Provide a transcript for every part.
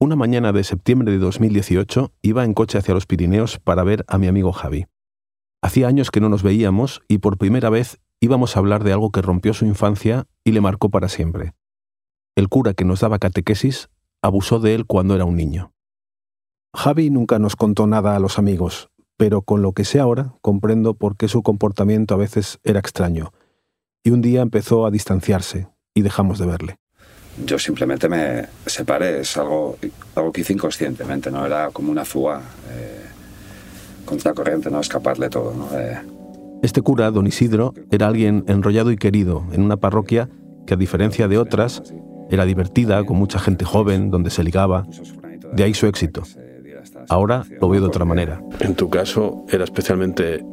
Una mañana de septiembre de 2018 iba en coche hacia los Pirineos para ver a mi amigo Javi. Hacía años que no nos veíamos y por primera vez íbamos a hablar de algo que rompió su infancia y le marcó para siempre. El cura que nos daba catequesis abusó de él cuando era un niño. Javi nunca nos contó nada a los amigos, pero con lo que sé ahora comprendo por qué su comportamiento a veces era extraño, y un día empezó a distanciarse y dejamos de verle yo simplemente me separé, es algo, algo que hice inconscientemente, ¿no? Era como una fuga eh, contracorriente, ¿no? Escaparle todo, ¿no? Eh, este cura, don Isidro, era alguien enrollado y querido en una parroquia que, a diferencia de otras, era divertida, con mucha gente joven, donde se ligaba. De ahí su éxito. Ahora lo veo de otra manera. En tu caso era especialmente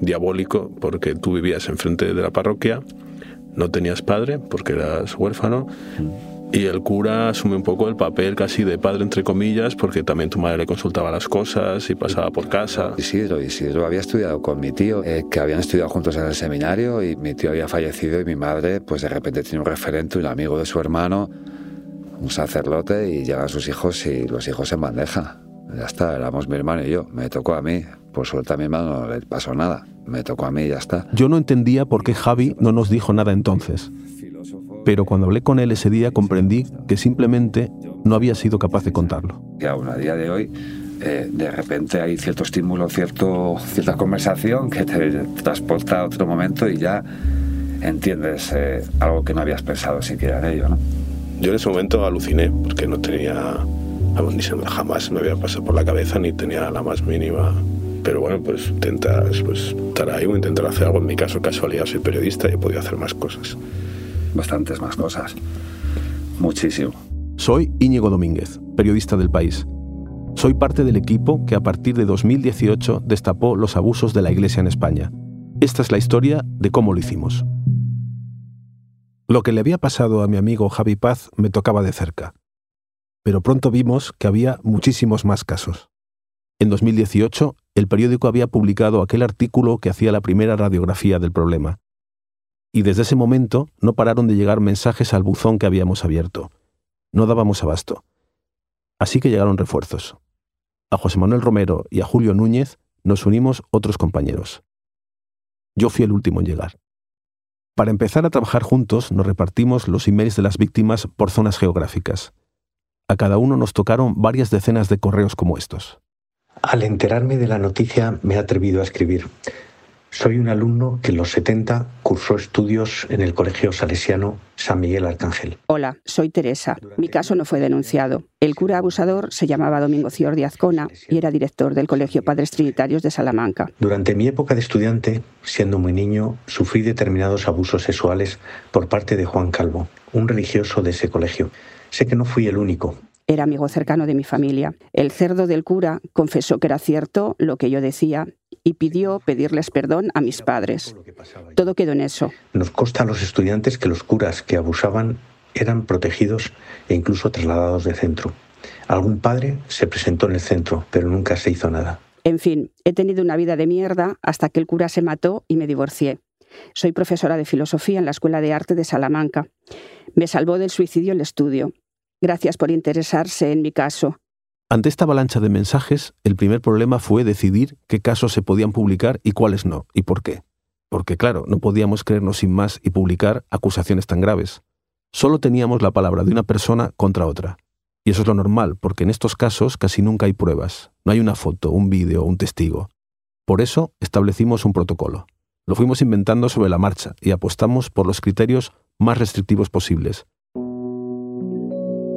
diabólico porque tú vivías enfrente de la parroquia no tenías padre porque eras huérfano. Y el cura asume un poco el papel casi de padre, entre comillas, porque también tu madre le consultaba las cosas y pasaba por casa. Isidro, Isidro había estudiado con mi tío, eh, que habían estudiado juntos en el seminario y mi tío había fallecido y mi madre, pues de repente tiene un referente, un amigo de su hermano, un sacerdote y llegan sus hijos y los hijos en bandeja. Ya está, éramos mi hermano y yo, me tocó a mí. Por suerte a mi hermano no le pasó nada me tocó a mí y ya está. Yo no entendía por qué Javi no nos dijo nada entonces. Pero cuando hablé con él ese día comprendí que simplemente no había sido capaz de contarlo. Que aún a día de hoy, eh, de repente hay cierto estímulo, cierto, cierta conversación que te transporta a otro momento y ya entiendes eh, algo que no habías pensado siquiera en ello. ¿no? Yo en ese momento aluciné porque no tenía, jamás me había pasado por la cabeza ni tenía la más mínima pero bueno, pues intentas pues, estar ahí o intentar hacer algo. En mi caso, casualidad, soy periodista y he podido hacer más cosas. Bastantes más cosas. Muchísimo. Soy Íñigo Domínguez, periodista del país. Soy parte del equipo que a partir de 2018 destapó los abusos de la Iglesia en España. Esta es la historia de cómo lo hicimos. Lo que le había pasado a mi amigo Javi Paz me tocaba de cerca. Pero pronto vimos que había muchísimos más casos. En 2018, el periódico había publicado aquel artículo que hacía la primera radiografía del problema. Y desde ese momento no pararon de llegar mensajes al buzón que habíamos abierto. No dábamos abasto. Así que llegaron refuerzos. A José Manuel Romero y a Julio Núñez nos unimos otros compañeros. Yo fui el último en llegar. Para empezar a trabajar juntos nos repartimos los emails de las víctimas por zonas geográficas. A cada uno nos tocaron varias decenas de correos como estos. Al enterarme de la noticia me he atrevido a escribir. Soy un alumno que en los 70 cursó estudios en el Colegio Salesiano San Miguel Arcángel. Hola, soy Teresa. Mi caso no fue denunciado. El cura abusador se llamaba Domingo Cior de Azcona y era director del Colegio Padres Trinitarios de Salamanca. Durante mi época de estudiante, siendo muy niño, sufrí determinados abusos sexuales por parte de Juan Calvo, un religioso de ese colegio. Sé que no fui el único, era amigo cercano de mi familia. El cerdo del cura confesó que era cierto lo que yo decía y pidió pedirles perdón a mis padres. Todo quedó en eso. Nos consta a los estudiantes que los curas que abusaban eran protegidos e incluso trasladados de centro. Algún padre se presentó en el centro, pero nunca se hizo nada. En fin, he tenido una vida de mierda hasta que el cura se mató y me divorcié. Soy profesora de filosofía en la Escuela de Arte de Salamanca. Me salvó del suicidio el estudio Gracias por interesarse en mi caso. Ante esta avalancha de mensajes, el primer problema fue decidir qué casos se podían publicar y cuáles no, y por qué. Porque claro, no podíamos creernos sin más y publicar acusaciones tan graves. Solo teníamos la palabra de una persona contra otra. Y eso es lo normal, porque en estos casos casi nunca hay pruebas. No hay una foto, un vídeo, un testigo. Por eso establecimos un protocolo. Lo fuimos inventando sobre la marcha y apostamos por los criterios más restrictivos posibles,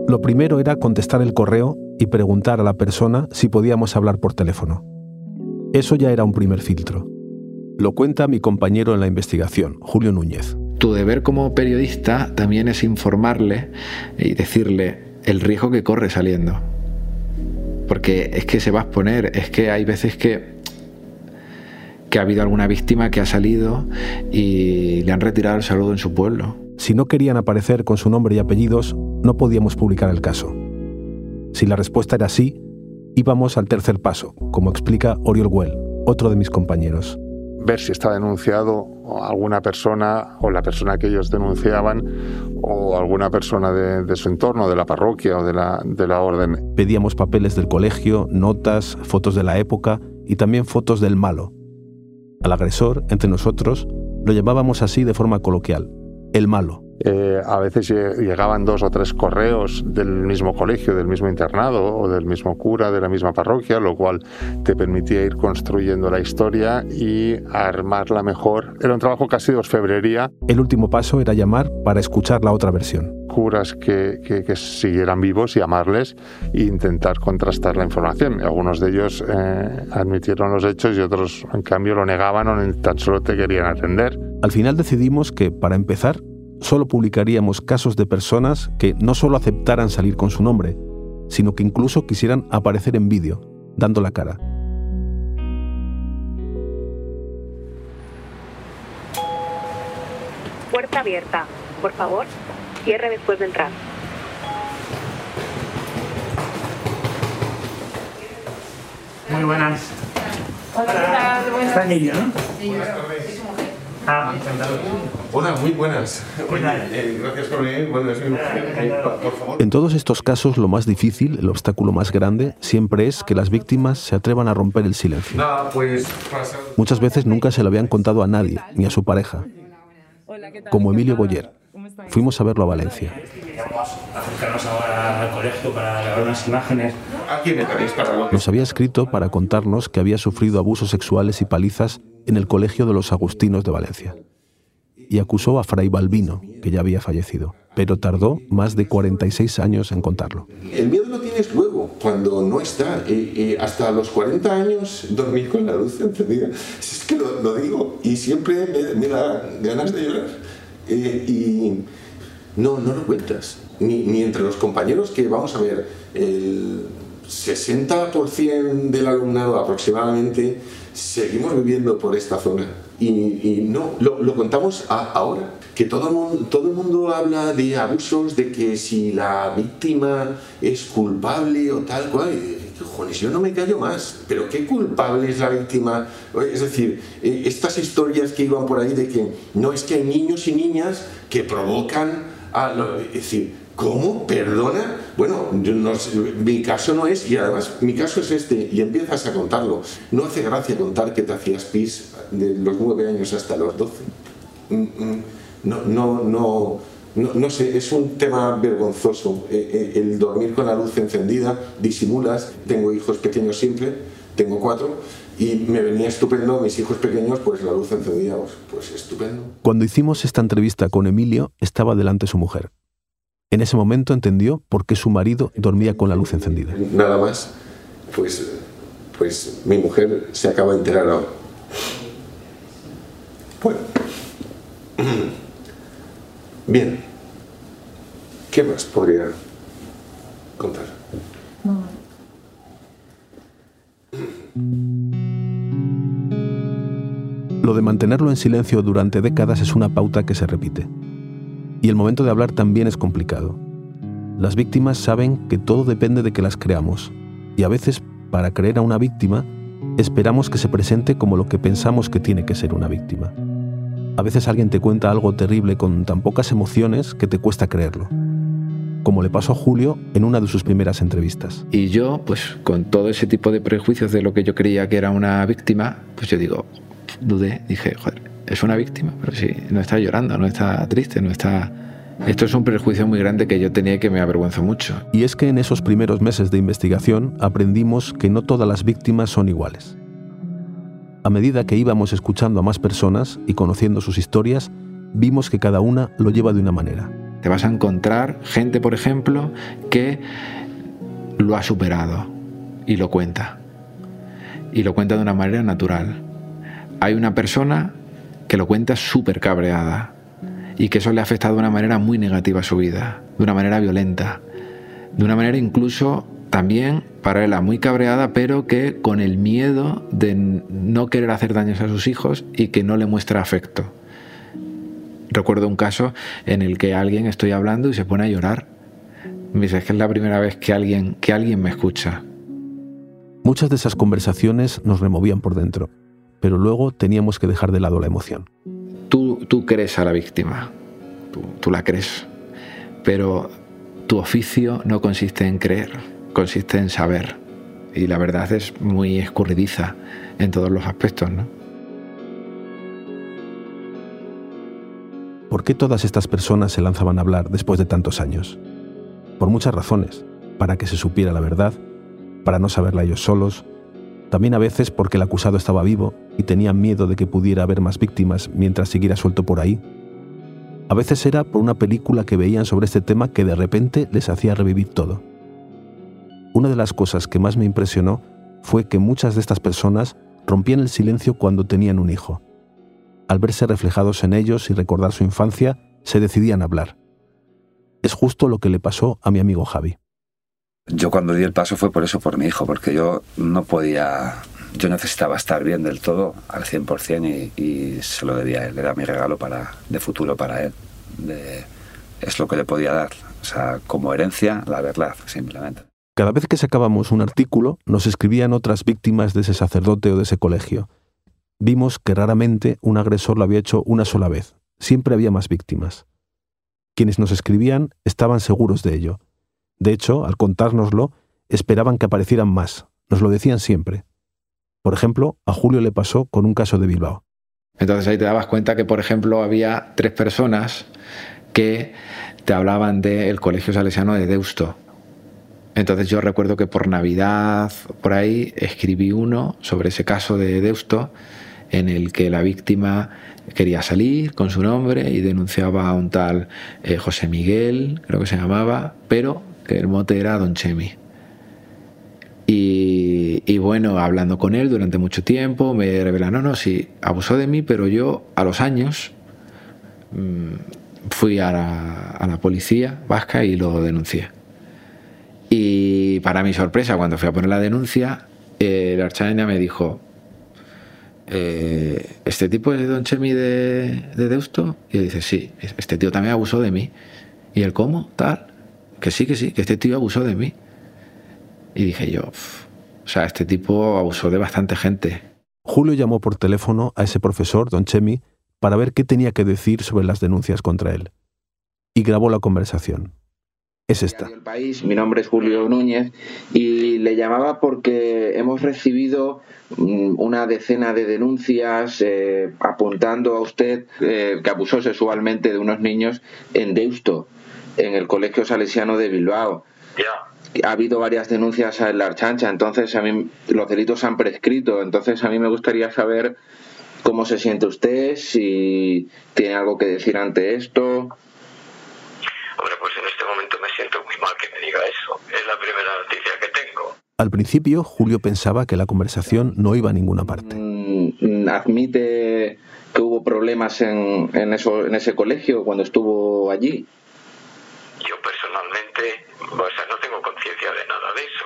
lo primero era contestar el correo y preguntar a la persona si podíamos hablar por teléfono. Eso ya era un primer filtro. Lo cuenta mi compañero en la investigación, Julio Núñez. Tu deber como periodista también es informarle y decirle el riesgo que corre saliendo. Porque es que se va a exponer, es que hay veces que que ha habido alguna víctima que ha salido y le han retirado el saludo en su pueblo. Si no querían aparecer con su nombre y apellidos, no podíamos publicar el caso. Si la respuesta era sí, íbamos al tercer paso, como explica Oriol Well, otro de mis compañeros. ver si está denunciado alguna persona o la persona que ellos denunciaban o alguna persona de, su entorno, de la parroquia o de la, de la orden. Pedíamos papeles del colegio, notas, fotos de la época y también fotos del malo. Al agresor, entre nosotros, lo llamábamos así de forma coloquial, el malo. Eh, a veces llegaban dos o tres correos del mismo colegio, del mismo internado o del mismo cura de la misma parroquia, lo cual te permitía ir construyendo la historia y armarla mejor. Era un trabajo casi de orfebrería. El último paso era llamar para escuchar la otra versión. Curas que, que, siguieran vivos, y llamarles e intentar contrastar la información. Algunos de ellos eh, admitieron los hechos y otros, en cambio, lo negaban o tan solo te querían atender. Al final decidimos que, para empezar, solo publicaríamos casos de personas que no solo aceptaran salir con su nombre, sino que incluso quisieran aparecer en vídeo, dando la cara. Puerta abierta. Por favor, cierre después de entrar. Muy buenas. Hola. Está Emilio, ¿no? Ah, Hola, muy buenas. Eh, gracias por venir. Eh, por favor. En todos estos casos, lo más difícil, el obstáculo más grande, siempre es que las víctimas se atrevan a romper el silencio. pues, Muchas veces nunca se lo habían contado a nadie, ni a su pareja. Como Emilio Boyer. Fuimos a verlo a Valencia. acercarnos ahora al colegio para grabar unas imágenes. Nos había escrito para contarnos que había sufrido abusos sexuales y palizas en el Colegio de los Agustinos de Valencia y acusó a Fray Balbino, que ya había fallecido, pero tardó más de 46 años en contarlo. El miedo lo tienes luego, cuando no está. hasta los 40 años dormir con la luz encendida. Es que lo, digo y siempre me, da ganas de llorar. Eh, y no, no lo cuentas. Ni, ni entre los compañeros que, vamos a ver, el 60% del alumnado aproximadamente seguimos viviendo por esta zona. Y, no, lo, contamos ahora, que todo el, mundo, todo el mundo habla de abusos, de que si la víctima es culpable o tal cual. Joder, yo no me callo más, pero qué culpable es la víctima. Es decir, eh, estas historias que iban por ahí de que no es que hay niños y niñas que provocan. A, es decir, ¿Cómo? ¿Perdona? Bueno, mi caso no es, y además mi caso es este, y empiezas a contarlo. No hace gracia contar que te hacías pis de los nueve años hasta los doce. Mm, mm, no, no, no, no, sé, es un tema vergonzoso. Eh, eh, el dormir con la luz encendida, disimulas, tengo hijos pequeños siempre, tengo cuatro, y me venía estupendo, mis hijos pequeños, pues la luz encendida, pues, pues estupendo. Cuando hicimos esta entrevista con Emilio, estaba delante su mujer. En ese momento entendió por qué su marido dormía con la luz encendida. Nada más, pues, pues mi mujer se acaba de enterar ahora. Bueno, bien, ¿qué más podría contar? Lo de mantenerlo en silencio durante décadas es una pauta que se repite. Y el momento de hablar también es complicado. Las víctimas saben que todo depende de que las creamos, y a veces, para creer a una víctima, esperamos que se presente como lo que pensamos que tiene que ser una víctima. A veces alguien te cuenta algo terrible con tan pocas emociones que te cuesta creerlo, como le pasó a Julio en una de sus primeras entrevistas. Y yo, pues con todo ese tipo de prejuicios de lo que yo creía que era una víctima, pues yo digo, dudé, dije, joder, es una víctima, pero sí, no está llorando, no está triste, no está... Esto es un prejuicio muy grande que yo tenía y que me avergüenza mucho. Y es que en esos primeros meses de investigación aprendimos que no todas las víctimas son iguales. A medida que íbamos escuchando a más personas y conociendo sus historias, vimos que cada una lo lleva de una manera. Te vas a encontrar gente, por ejemplo, que lo ha superado y lo cuenta. Y lo cuenta de una manera natural. Hay una persona que lo cuenta súper cabreada y que eso le ha afectado de una manera muy negativa a su vida, de una manera violenta, de una manera incluso también paralela, muy cabreada, pero que con el miedo de no querer hacer daños a sus hijos y que no le muestra afecto. Recuerdo un caso en el que alguien estoy hablando y se pone a llorar. Me dice, es que es la primera vez que alguien, que alguien me escucha. Muchas de esas conversaciones nos removían por dentro pero luego teníamos que dejar de lado la emoción. Tú, tú crees a la víctima, tú, tú la crees, pero tu oficio no consiste en creer, consiste en saber. Y la verdad es muy escurridiza en todos los aspectos, ¿no? ¿Por qué todas estas personas se lanzaban a hablar después de tantos años? Por muchas razones, para que se supiera la verdad, para no saberla ellos solos, también a veces porque el acusado estaba vivo y tenían miedo de que pudiera haber más víctimas mientras siguiera suelto por ahí. A veces era por una película que veían sobre este tema que de repente les hacía revivir todo. Una de las cosas que más me impresionó fue que muchas de estas personas rompían el silencio cuando tenían un hijo al verse reflejados en ellos y recordar su infancia, se decidían a hablar. Es justo lo que le pasó a mi amigo Javi. Yo cuando di el paso fue por eso, por mi hijo, porque yo no podía, yo necesitaba estar bien del todo, al 100%, y, y se lo debía a él, era mi regalo para, de futuro para él. es lo que le podía dar, o sea, como herencia, la verdad, simplemente. Cada vez que sacábamos un artículo, nos escribían otras víctimas de ese sacerdote o de ese colegio, vimos que raramente un agresor lo había hecho una sola vez, siempre había más víctimas. Quienes nos escribían estaban seguros de ello. De hecho, al contárnoslo, esperaban que aparecieran más, nos lo decían siempre. Por ejemplo, a Julio le pasó con un caso de Bilbao. Entonces ahí te dabas cuenta que, por ejemplo, había tres personas que te hablaban del Colegio Salesiano de Deusto. Entonces yo recuerdo que por Navidad, por ahí, escribí uno sobre ese caso de Deusto en el que la víctima quería salir con su nombre y denunciaba a un tal eh, José Miguel, creo que se llamaba, pero el mote era Don Chemi. Y, bueno, hablando con él durante mucho tiempo, me revela, no, no, sí, abusó de mí, pero yo a los años mm, fui a la, policía vasca y lo denuncié. Y para mi sorpresa, cuando fui a poner la denuncia, el archaña me dijo, eh, ¿este tipo es Don Chemi de, Deusto? Y él dice, sí, este tío también abusó de mí. ¿Y él cómo? Tal. Que sí, que sí, que este tío abusó de mí. Y dije yo, o sea, este tipo abusó de bastante gente. Julio llamó por teléfono a ese profesor, Don Chemi, para ver qué tenía que decir sobre las denuncias contra él. Y grabó la conversación es esta. mi nombre es Julio Núñez y le llamaba porque hemos recibido mm, una decena de denuncias eh, apuntando a usted eh, que abusó sexualmente de unos niños en Deusto, en el Colegio Salesiano de Bilbao. Ha habido varias denuncias en la Archancha, entonces a mí los delitos han prescrito, entonces a mí me gustaría saber cómo se siente usted, si tiene algo que decir ante esto. Hombre, pues en este momento me siento muy mal que me diga eso. Es la primera noticia que tengo. Al principio, Julio pensaba que la conversación no iba a ninguna parte. Mm, ¿Admite que hubo problemas en, en, eso, en ese colegio cuando estuvo allí? Yo personalmente, o sea, no tengo conciencia de nada de eso.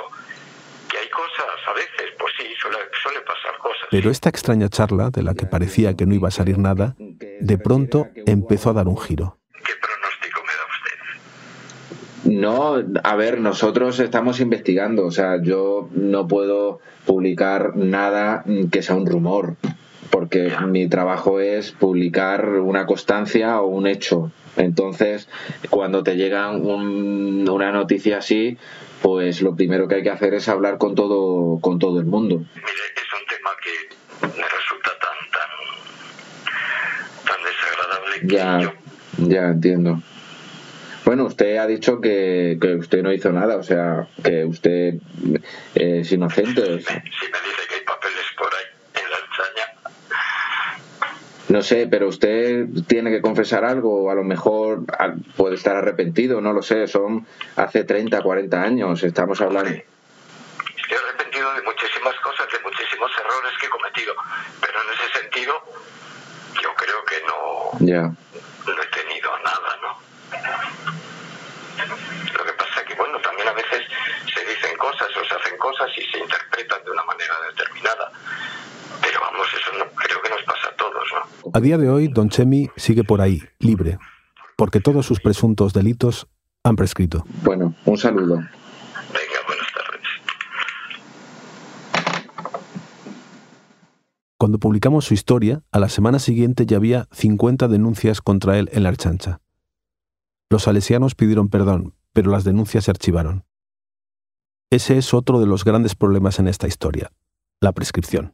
Que hay cosas, a veces, pues sí, suele, suele pasar cosas. Pero esta extraña charla, de la que parecía que no iba a salir nada, de pronto empezó a dar un giro. No, a ver, nosotros estamos investigando, o sea, yo no puedo publicar nada que sea un rumor, porque mi trabajo es publicar una constancia o un hecho. Entonces, cuando te llega una noticia así, pues lo primero que hay que hacer es hablar con todo, con todo el mundo. Mire, es un tema que me resulta tan, tan, tan desagradable que ya, Ya, entiendo. Bueno, usted ha dicho que, usted no hizo nada, o sea, que usted es inocente. Si me, dice que hay papeles por ahí en la ensaña. No sé, pero usted tiene que confesar algo, a lo mejor puede estar arrepentido, no lo sé, son hace 30, 40 años, estamos hablando. Estoy arrepentido de muchísimas cosas, de muchísimos errores que he cometido, pero en ese sentido yo creo que no, no he tenido nada, cosas y se interpretan de una manera determinada. Pero vamos, eso no, creo que nos pasa a todos, ¿no? A día de hoy, Don Chemi sigue por ahí, libre, porque todos sus presuntos delitos han prescrito. Bueno, un saludo. Cuando publicamos su historia, a la semana siguiente ya había 50 denuncias contra él en la Archancha. Los salesianos pidieron perdón, pero las denuncias se archivaron. Ese es otro de los grandes problemas en esta historia, la prescripción.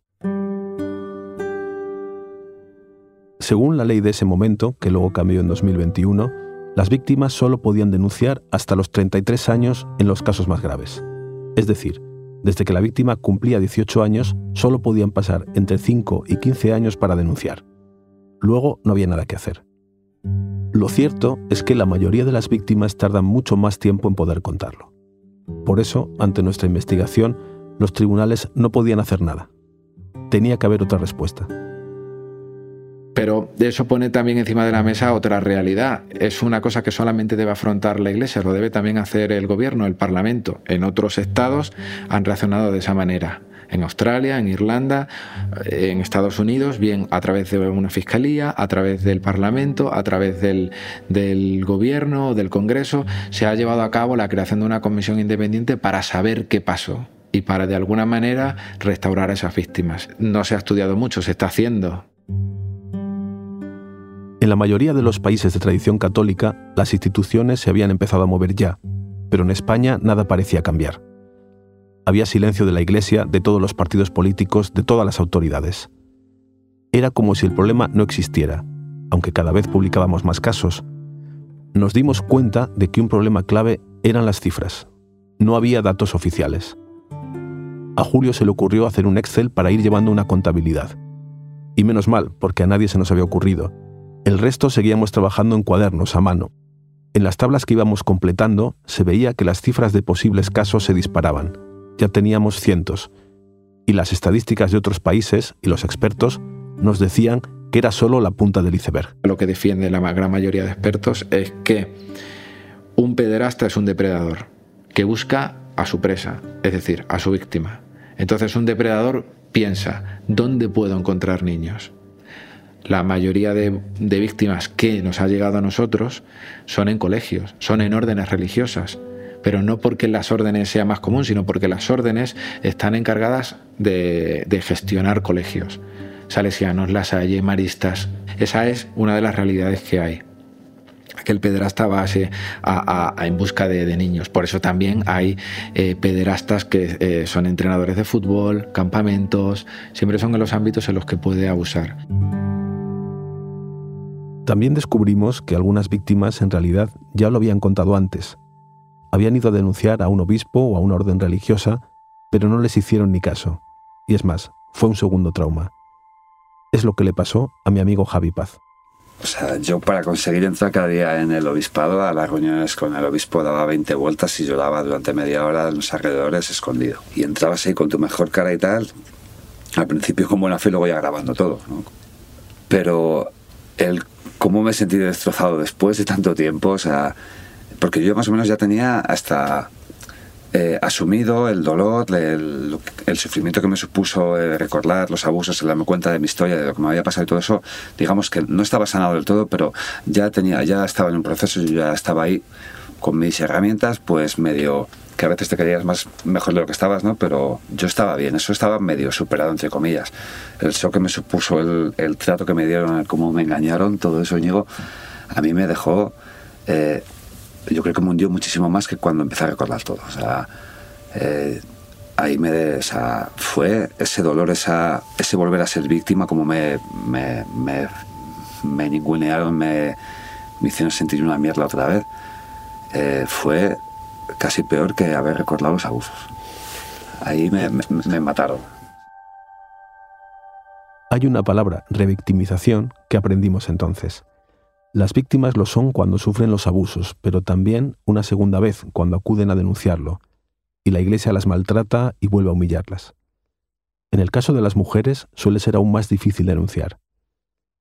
Según la ley de ese momento, que luego cambió en 2021, las víctimas solo podían denunciar hasta los 33 años en los casos más graves. Es decir, desde que la víctima cumplía 18 años, solo podían pasar entre 5 y 15 años para denunciar. Luego no había nada que hacer. Lo cierto es que la mayoría de las víctimas tardan mucho más tiempo en poder contarlo. Por eso, ante nuestra investigación, los tribunales no podían hacer nada. Tenía que haber otra respuesta. Pero eso pone también encima de la mesa otra realidad. Es una cosa que solamente debe afrontar la Iglesia, lo debe también hacer el gobierno, el Parlamento. En otros estados han reaccionado de esa manera. En Australia, en Irlanda, en Estados Unidos, bien a través de una fiscalía, a través del Parlamento, a través del, del gobierno del Congreso, se ha llevado a cabo la creación de una comisión independiente para saber qué pasó y para de alguna manera restaurar a esas víctimas. No se ha estudiado mucho, se está haciendo. En la mayoría de los países de tradición católica, las instituciones se habían empezado a mover ya, pero en España nada parecía cambiar. Había silencio de la Iglesia, de todos los partidos políticos, de todas las autoridades. Era como si el problema no existiera, aunque cada vez publicábamos más casos. Nos dimos cuenta de que un problema clave eran las cifras. No había datos oficiales. A Julio se le ocurrió hacer un Excel para ir llevando una contabilidad. Y menos mal, porque a nadie se nos había ocurrido el resto seguíamos trabajando en cuadernos a mano. En las tablas que íbamos completando se veía que las cifras de posibles casos se disparaban. Ya teníamos cientos. Y las estadísticas de otros países y los expertos nos decían que era solo la punta del iceberg. Lo que defiende la gran mayoría de expertos es que un pederasta es un depredador que busca a su presa, es decir, a su víctima. Entonces un depredador piensa, ¿dónde puedo encontrar niños? la mayoría de, víctimas que nos ha llegado a nosotros son en colegios, son en órdenes religiosas, pero no porque las órdenes sea más común, sino porque las órdenes están encargadas de, gestionar colegios, salesianos, lasalle, maristas. Esa es una de las realidades que hay que el pederasta va a, en busca de, niños. Por eso también hay eh, pederastas que eh, son entrenadores de fútbol, campamentos, siempre son en los ámbitos en los que puede abusar. También descubrimos que algunas víctimas en realidad ya lo habían contado antes. Habían ido a denunciar a un obispo o a una orden religiosa, pero no les hicieron ni caso. Y es más, fue un segundo trauma. Es lo que le pasó a mi amigo Javi Paz. O sea, yo para conseguir entrar cada día en el obispado, a las reuniones con el obispo daba 20 vueltas y lloraba durante media hora en los alrededores escondido. Y entrabas ahí con tu mejor cara y tal. Al principio con buena fe lo voy grabando todo. ¿no? Pero el cómo me he sentido destrozado después de tanto tiempo, o sea, porque yo más o menos ya tenía hasta eh, asumido el dolor, el, sufrimiento que me supuso eh, recordar los abusos, el darme cuenta de mi historia, de lo que me había pasado y todo eso, digamos que no estaba sanado del todo, pero ya tenía, ya estaba en un proceso, yo ya estaba ahí con mis herramientas, pues medio que a veces te querías más mejor de lo que estabas, ¿no? Pero yo estaba bien, eso estaba medio superado, entre comillas. El shock que me supuso, el, el trato que me dieron, el cómo me engañaron, todo eso, Íñigo, a mí me dejó, eh, yo creo que me hundió muchísimo más que cuando empecé a recordar todo. O sea, eh, ahí me, o fue ese dolor, esa, ese volver a ser víctima, como me, me, me, me ningunearon, me, me hicieron sentir una mierda otra vez. Eh, fue casi peor que haber recordado los abusos. Ahí me, mataron. Hay una palabra, revictimización, que aprendimos entonces. Las víctimas lo son cuando sufren los abusos, pero también una segunda vez cuando acuden a denunciarlo, y la Iglesia las maltrata y vuelve a humillarlas. En el caso de las mujeres suele ser aún más difícil denunciar.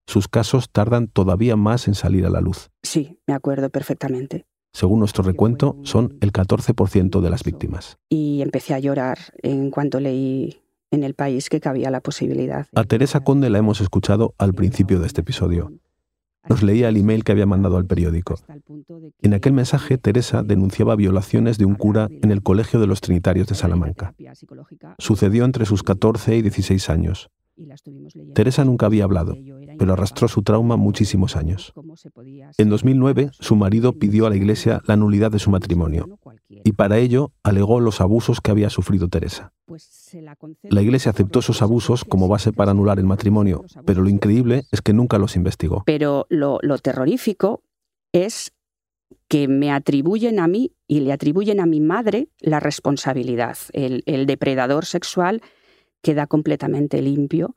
Sus casos tardan todavía más en salir a la luz. Sí, me acuerdo perfectamente. Según nuestro recuento, son el 14% de las víctimas. Y empecé a llorar en cuanto leí en el país que cabía la posibilidad. A Teresa Conde la hemos escuchado al principio de este episodio. Nos leía el email que había mandado al periódico. En aquel mensaje, Teresa denunciaba violaciones de un cura en el Colegio de los Trinitarios de Salamanca. Sucedió entre sus 14 y 16 años. Teresa nunca había hablado, pero arrastró su trauma muchísimos años. En 2009, su marido pidió a la Iglesia la nulidad de su matrimonio y para ello alegó los abusos que había sufrido Teresa. Pues la Iglesia aceptó esos abusos como base para anular el matrimonio, pero lo increíble es que nunca los investigó. Pero lo, terrorífico es que me atribuyen a mí y le atribuyen a mi madre la responsabilidad. el depredador sexual queda completamente limpio.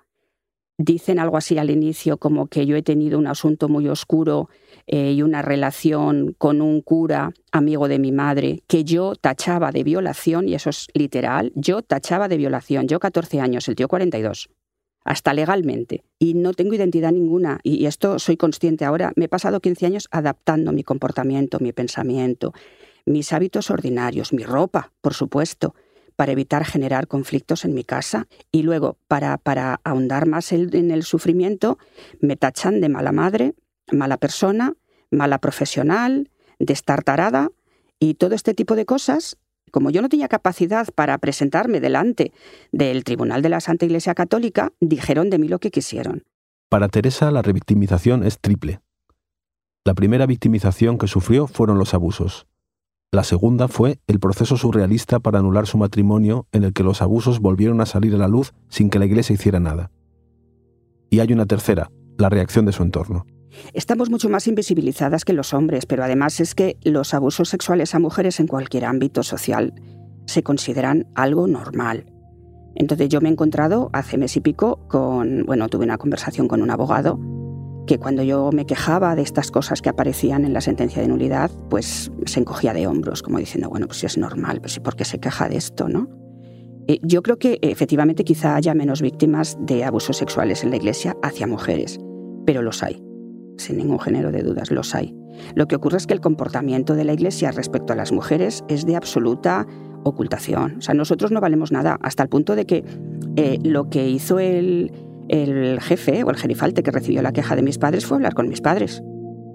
Dicen algo así al inicio como que yo he tenido un asunto muy oscuro eh, y una relación con un cura amigo de mi madre que yo tachaba de violación, y eso es literal, yo tachaba de violación, yo 14 años, el tío 42, hasta legalmente, y no tengo identidad ninguna, y esto soy consciente ahora, me he pasado 15 años adaptando mi comportamiento, mi pensamiento, mis hábitos ordinarios, mi ropa, por supuesto, para evitar generar conflictos en mi casa. Y luego, para, para ahondar más en el sufrimiento, me tachan de mala madre, mala persona, mala profesional, destartarada y todo este tipo de cosas. Como yo no tenía capacidad para presentarme delante del Tribunal de la Santa Iglesia Católica, dijeron de mí lo que quisieron. Para Teresa la revictimización es triple. La primera victimización que sufrió fueron los abusos. La segunda fue el proceso surrealista para anular su matrimonio en el que los abusos volvieron a salir a la luz sin que la Iglesia hiciera nada. Y hay una tercera, la reacción de su entorno. Estamos mucho más invisibilizadas que los hombres, pero además es que los abusos sexuales a mujeres en cualquier ámbito social se consideran algo normal. Entonces yo me he encontrado hace mes y pico con, bueno, tuve una conversación con un abogado que cuando yo me quejaba de estas cosas que aparecían en la sentencia de nulidad, pues se encogía de hombros, como diciendo, bueno, pues si es normal, pues ¿por qué se queja de esto, no? Eh, yo creo que efectivamente quizá haya menos víctimas de abusos sexuales en la Iglesia hacia mujeres, pero los hay, sin ningún género de dudas, los hay. Lo que ocurre es que el comportamiento de la Iglesia respecto a las mujeres es de absoluta ocultación. O sea, nosotros no valemos nada, hasta el punto de que eh, lo que hizo el, el jefe o el gerifalte que recibió la queja de mis padres fue hablar con mis padres.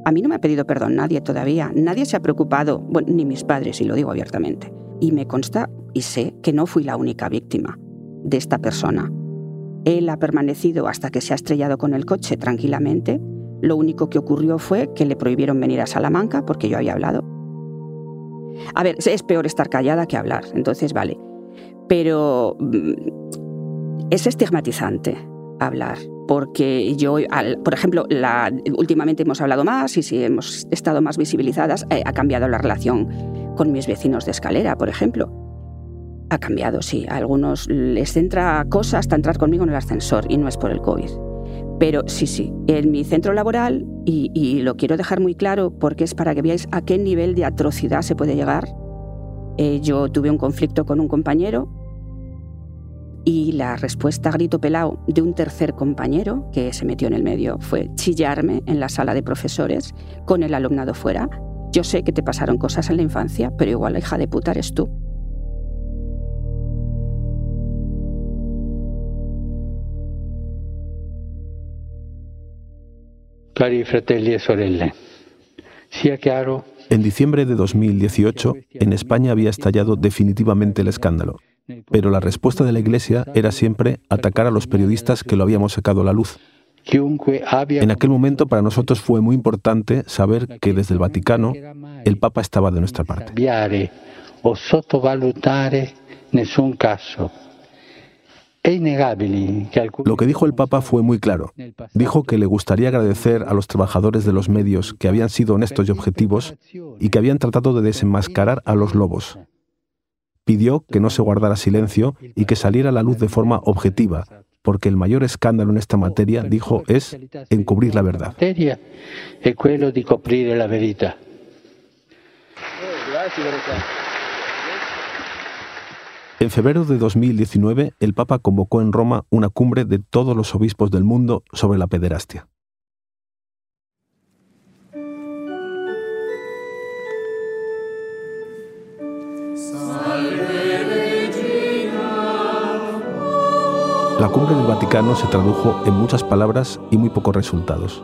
A mí no me ha pedido perdón nadie todavía, nadie se ha preocupado, bueno, ni mis padres, y lo digo abiertamente. Y me consta y sé que no fui la única víctima de esta persona. Él ha permanecido hasta que se ha estrellado con el coche tranquilamente. Lo único que ocurrió fue que le prohibieron venir a Salamanca porque yo había hablado. A ver, es peor estar callada que hablar, entonces vale. Pero mm, es estigmatizante hablar. Porque yo, por ejemplo, la, últimamente hemos hablado más y si hemos estado más visibilizadas, eh, ha cambiado la relación con mis vecinos de escalera, por ejemplo. Ha cambiado, sí. A algunos les centra cosas hasta entrar conmigo en el ascensor y no es por el COVID. Pero sí, sí, en mi centro laboral, y, y, lo quiero dejar muy claro porque es para que veáis a qué nivel de atrocidad se puede llegar. Eh, yo tuve un conflicto con un compañero y la respuesta grito pelao de un tercer compañero que se metió en el medio fue chillarme en la sala de profesores con el alumnado fuera. Yo sé que te pasaron cosas en la infancia, pero igual la hija de puta eres tú. Cari fratelli e sorelle, sia chiaro. En diciembre de 2018, en España había estallado definitivamente el escándalo pero la respuesta de la Iglesia era siempre atacar a los periodistas que lo habíamos sacado a la luz. En aquel momento para nosotros fue muy importante saber que desde el Vaticano el Papa estaba de nuestra parte. Lo que dijo el Papa fue muy claro. Dijo que le gustaría agradecer a los trabajadores de los medios que habían sido honestos y objetivos y que habían tratado de desenmascarar a los lobos, pidió que no se guardara silencio y que saliera a la luz de forma objetiva, porque el mayor escándalo en esta materia, dijo, es encubrir la verdad. En febrero de 2019, el Papa convocó en Roma una cumbre de todos los obispos del mundo sobre la pederastia. La cumbre del Vaticano se tradujo en muchas palabras y muy pocos resultados.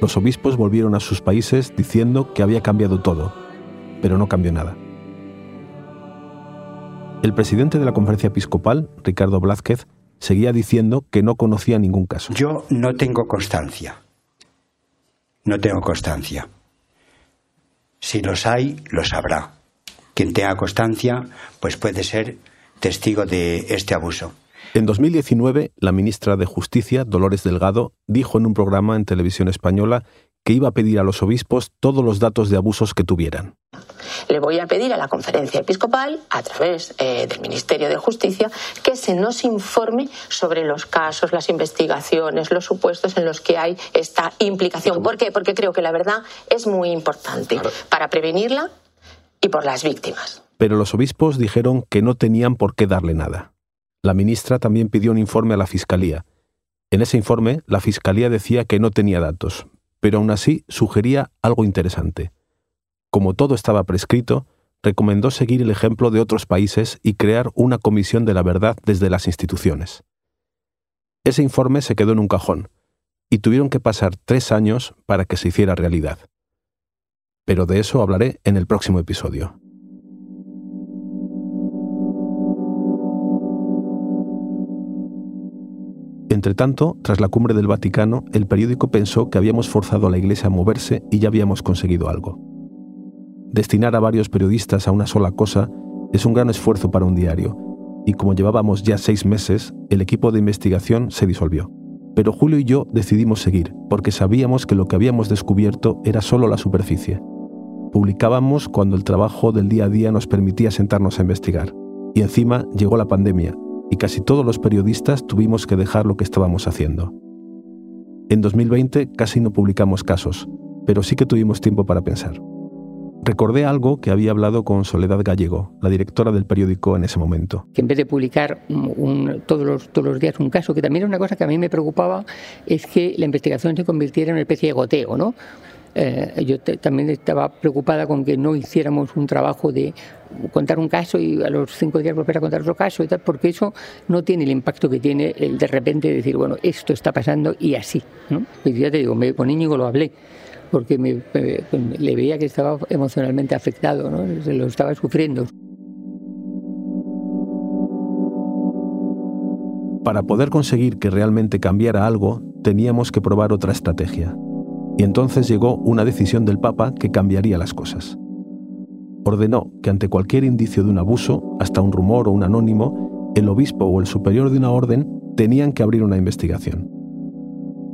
Los obispos volvieron a sus países diciendo que había cambiado todo, pero no cambió nada. El presidente de la conferencia episcopal, Ricardo Blázquez, seguía diciendo que no conocía ningún caso. Yo no tengo constancia. No tengo constancia. Si los hay, los habrá. Quien tenga constancia, pues puede ser testigo de este abuso. En 2019, la ministra de Justicia, Dolores Delgado, dijo en un programa en televisión española que iba a pedir a los obispos todos los datos de abusos que tuvieran. Le voy a pedir a la conferencia episcopal, a través eh, del Ministerio de Justicia, que se nos informe sobre los casos, las investigaciones, los supuestos en los que hay esta implicación. ¿Por qué? Porque creo que la verdad es muy importante para prevenirla y por las víctimas. Pero los obispos dijeron que no tenían por qué darle nada. La ministra también pidió un informe a la Fiscalía. En ese informe, la Fiscalía decía que no tenía datos, pero aún así sugería algo interesante. Como todo estaba prescrito, recomendó seguir el ejemplo de otros países y crear una comisión de la verdad desde las instituciones. Ese informe se quedó en un cajón, y tuvieron que pasar tres años para que se hiciera realidad. Pero de eso hablaré en el próximo episodio. Entretanto, tras la cumbre del Vaticano, el periódico pensó que habíamos forzado a la Iglesia a moverse y ya habíamos conseguido algo. Destinar a varios periodistas a una sola cosa es un gran esfuerzo para un diario, y como llevábamos ya seis meses, el equipo de investigación se disolvió. Pero Julio y yo decidimos seguir, porque sabíamos que lo que habíamos descubierto era solo la superficie. Publicábamos cuando el trabajo del día a día nos permitía sentarnos a investigar. Y encima llegó la pandemia, y casi todos los periodistas tuvimos que dejar lo que estábamos haciendo. En 2020 casi no publicamos casos, pero sí que tuvimos tiempo para pensar. Recordé algo que había hablado con Soledad Gallego, la directora del periódico en ese momento. Que en vez de publicar todos, los, todos los días un caso, que también era una cosa que a mí me preocupaba, es que la investigación se convirtiera en una especie de goteo, ¿no? Eh, yo también estaba preocupada con que no hiciéramos un trabajo de contar un caso y a los cinco días volver a contar otro caso y tal, porque eso no tiene el impacto que tiene el de repente decir, bueno, esto está pasando y así. ya te digo, con Íñigo lo hablé, porque me, le veía que estaba emocionalmente afectado, ¿no? Se lo estaba sufriendo. Para poder conseguir que realmente cambiara algo, teníamos que probar otra estrategia. Y entonces llegó una decisión del Papa que cambiaría las cosas. Ordenó que ante cualquier indicio de un abuso, hasta un rumor o un anónimo, el obispo o el superior de una orden tenían que abrir una investigación.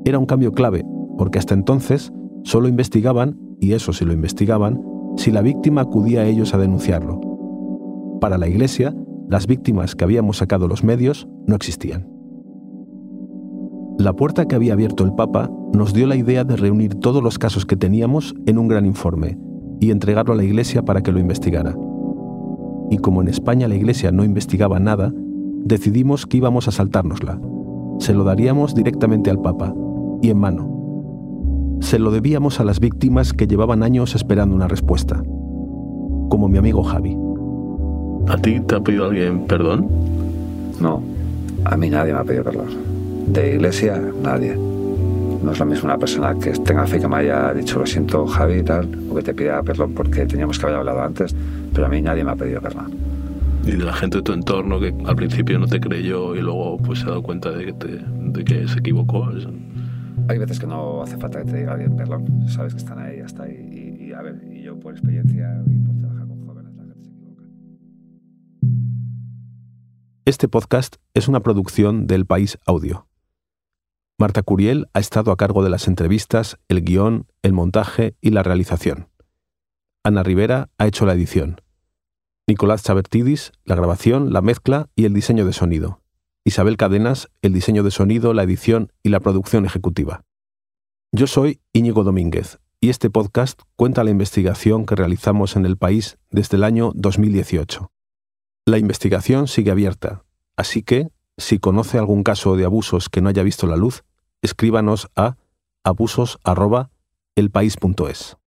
Era un cambio clave, porque hasta entonces solo investigaban, y eso sí lo investigaban, si la víctima acudía a ellos a denunciarlo. Para la Iglesia, las víctimas que habíamos sacado los medios no existían. La puerta que había abierto el Papa nos dio la idea de reunir todos los casos que teníamos en un gran informe y entregarlo a la Iglesia para que lo investigara. Y como en España la Iglesia no investigaba nada, decidimos que íbamos a saltárnosla. Se lo daríamos directamente al Papa, y en mano. Se lo debíamos a las víctimas que llevaban años esperando una respuesta, como mi amigo Javi. ¿A ti te ha pedido alguien perdón? No, a mí nadie me ha pedido perdón de iglesia, nadie. No es lo mismo una persona que tenga fe que me haya dicho lo siento Javi y tal, o que te pida perdón porque teníamos que haber hablado antes, pero a mí nadie me ha pedido perdón. Y de la gente de tu entorno que al principio no te creyó y luego pues se ha dado cuenta de que, de que se equivocó. Hay veces que no hace falta que te diga alguien perdón, sabes que están ahí, hasta ahí. Y, y a ver, y yo por experiencia y por trabajar con jóvenes, la gente se equivoca. Este podcast es una producción del País Audio. Marta Curiel ha estado a cargo de las entrevistas, el guion, el montaje y la realización. Ana Rivera ha hecho la edición. Nicolás Chabertidis, la grabación, la mezcla y el diseño de sonido. Isabel Cadenas, el diseño de sonido, la edición y la producción ejecutiva. Yo soy Íñigo Domínguez y este podcast cuenta la investigación que realizamos en el país desde el año 2018. La investigación sigue abierta, así que si conoce algún caso de abusos que no haya visto la luz, escríbanos a abusos.elpaís.es.